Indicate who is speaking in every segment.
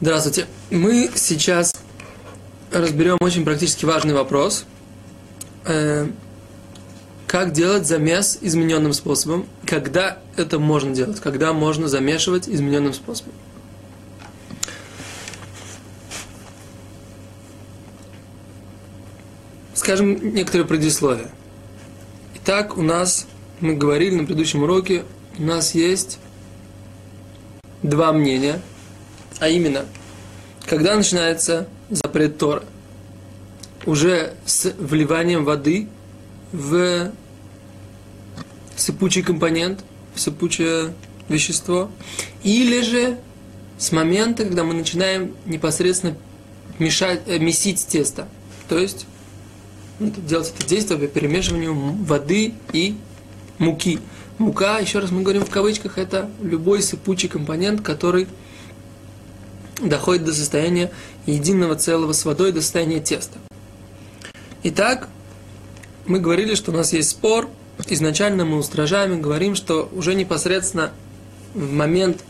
Speaker 1: Здравствуйте. Мы сейчас разберем очень практически важный вопрос. Э, как делать замес измененным способом? Когда это можно делать? Когда можно замешивать измененным способом? Скажем некоторые предисловия. Итак, у нас, мы говорили на предыдущем уроке, у нас есть два мнения – а именно, когда начинается запрет Тора? Уже с вливанием воды в сыпучий компонент, в сыпучее вещество, или же с момента, когда мы начинаем непосредственно мешать, э, месить тесто. То есть ну, делать это действие по перемешиванию воды и муки. Мука, еще раз мы говорим в кавычках, это любой сыпучий компонент, который доходит до состояния единого целого с водой, до состояния теста. Итак, мы говорили, что у нас есть спор. Изначально мы устражаем и говорим, что уже непосредственно в момент,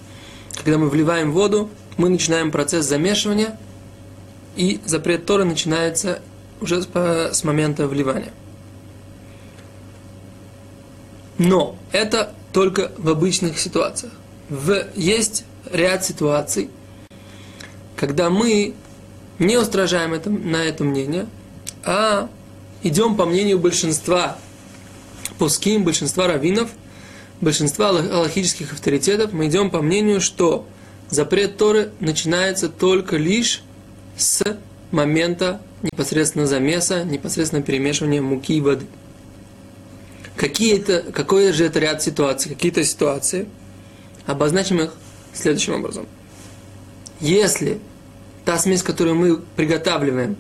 Speaker 1: когда мы вливаем воду, мы начинаем процесс замешивания, и запрет Торы начинается уже с момента вливания. Но это только в обычных ситуациях. В, есть ряд ситуаций, когда мы не устражаем это, на это мнение, а идем по мнению большинства пуским, большинства раввинов, большинства аллахических авторитетов, мы идем по мнению, что запрет Торы начинается только лишь с момента непосредственно замеса, непосредственно перемешивания муки и воды. Какие-то, какой же это ряд ситуаций, какие-то ситуации, обозначим их следующим образом. Если та смесь, которую мы приготавливаем,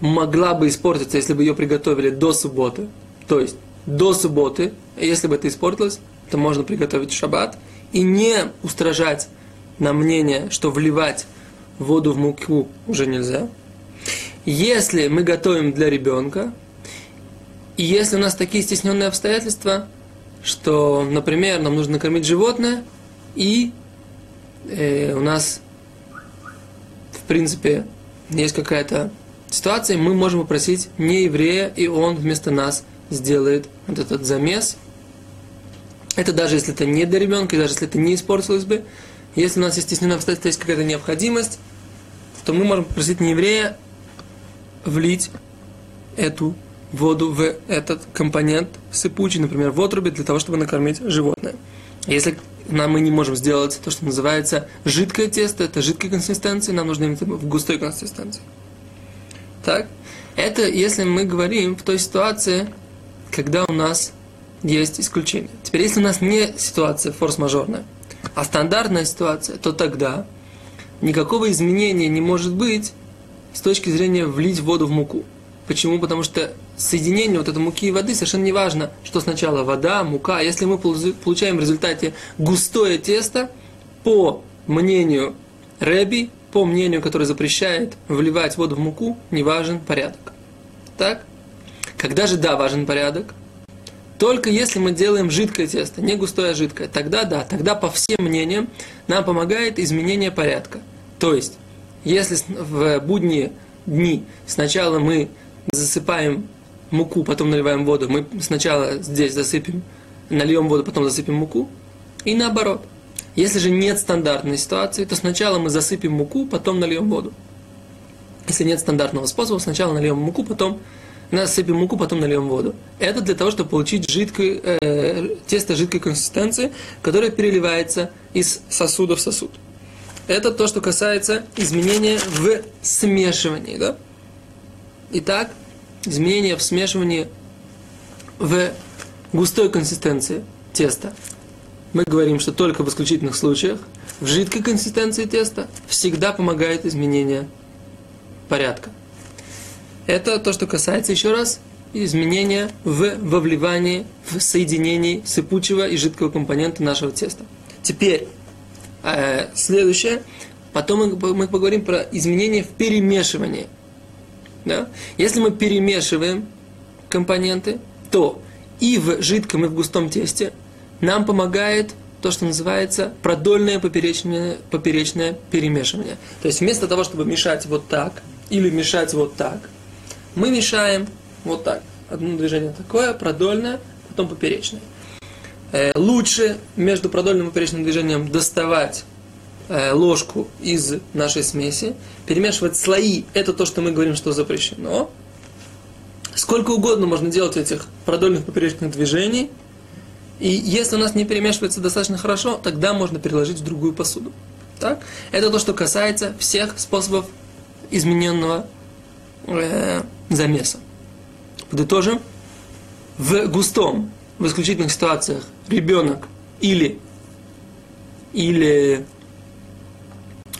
Speaker 1: могла бы испортиться, если бы ее приготовили до субботы, то есть до субботы, если бы это испортилось, то можно приготовить шаббат и не устражать на мнение, что вливать воду в муку уже нельзя. Если мы готовим для ребенка, и если у нас такие стесненные обстоятельства, что, например, нам нужно накормить животное, и э, у нас в принципе, есть какая-то ситуация, мы можем попросить не еврея, и он вместо нас сделает вот этот замес. Это даже если это не для ребенка, и даже если это не испортилось бы. Если у нас есть стесненное обстоятельство, есть какая-то необходимость, то мы можем попросить не еврея влить эту воду в этот компонент сыпучий, например, в отрубе, для того, чтобы накормить животное. Если нам мы не можем сделать то, что называется жидкое тесто, это жидкой консистенции, нам нужно иметь в густой консистенции. Так? Это если мы говорим в той ситуации, когда у нас есть исключение. Теперь, если у нас не ситуация форс-мажорная, а стандартная ситуация, то тогда никакого изменения не может быть с точки зрения влить воду в муку. Почему? Потому что соединение вот этой муки и воды совершенно не важно, что сначала вода, мука. Если мы получаем в результате густое тесто, по мнению Рэби, по мнению, который запрещает вливать воду в муку, не важен порядок. Так? Когда же да, важен порядок? Только если мы делаем жидкое тесто, не густое, а жидкое, тогда да, тогда по всем мнениям нам помогает изменение порядка. То есть, если в будние дни сначала мы засыпаем муку, потом наливаем воду, мы сначала здесь засыпем, нальем воду, потом засыпем муку, и наоборот. Если же нет стандартной ситуации, то сначала мы засыпем муку, потом нальем воду. Если нет стандартного способа, сначала нальем муку, потом насыпем муку, потом нальем воду. Это для того, чтобы получить жидкое, э, тесто жидкой консистенции, которое переливается из сосуда в сосуд. Это то, что касается изменения в смешивании. Да? Итак, изменения в смешивании в густой консистенции теста. Мы говорим, что только в исключительных случаях в жидкой консистенции теста всегда помогает изменение порядка. Это то, что касается еще раз изменения в вовливании, в соединении сыпучего и жидкого компонента нашего теста. Теперь, э, следующее, потом мы, мы поговорим про изменения в перемешивании – да? Если мы перемешиваем компоненты, то и в жидком, и в густом тесте нам помогает то, что называется продольное поперечное, поперечное перемешивание. То есть вместо того, чтобы мешать вот так или мешать вот так, мы мешаем вот так. Одно движение такое, продольное, потом поперечное. Э, лучше между продольным и поперечным движением доставать ложку из нашей смеси, перемешивать слои, это то, что мы говорим, что запрещено. Сколько угодно можно делать этих продольных поперечных движений, и если у нас не перемешивается достаточно хорошо, тогда можно переложить в другую посуду. Так? Это то, что касается всех способов измененного э, замеса. Подытожим. В густом, в исключительных ситуациях ребенок или, или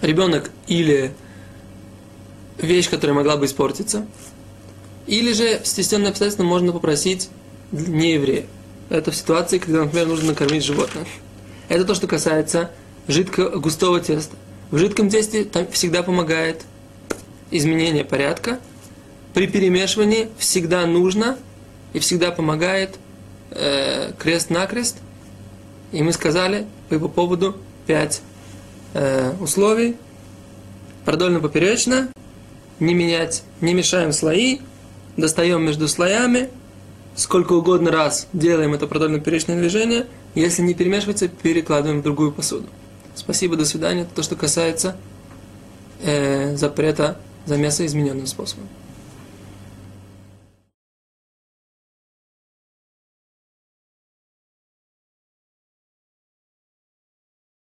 Speaker 1: ребенок или вещь, которая могла бы испортиться, или же в стесненные обстоятельства можно попросить не еврея. Это в ситуации, когда, например, нужно накормить животное. Это то, что касается жидкого, густого теста. В жидком тесте там всегда помогает изменение порядка. При перемешивании всегда нужно и всегда помогает э, крест-накрест. И мы сказали по его поводу пять э, условий. Продольно-поперечно, не менять, не мешаем слои, достаем между слоями, сколько угодно раз делаем это продольно-поперечное движение, если не перемешивается, перекладываем в другую посуду. Спасибо, до свидания. Это то, что касается э, запрета замеса измененным способом.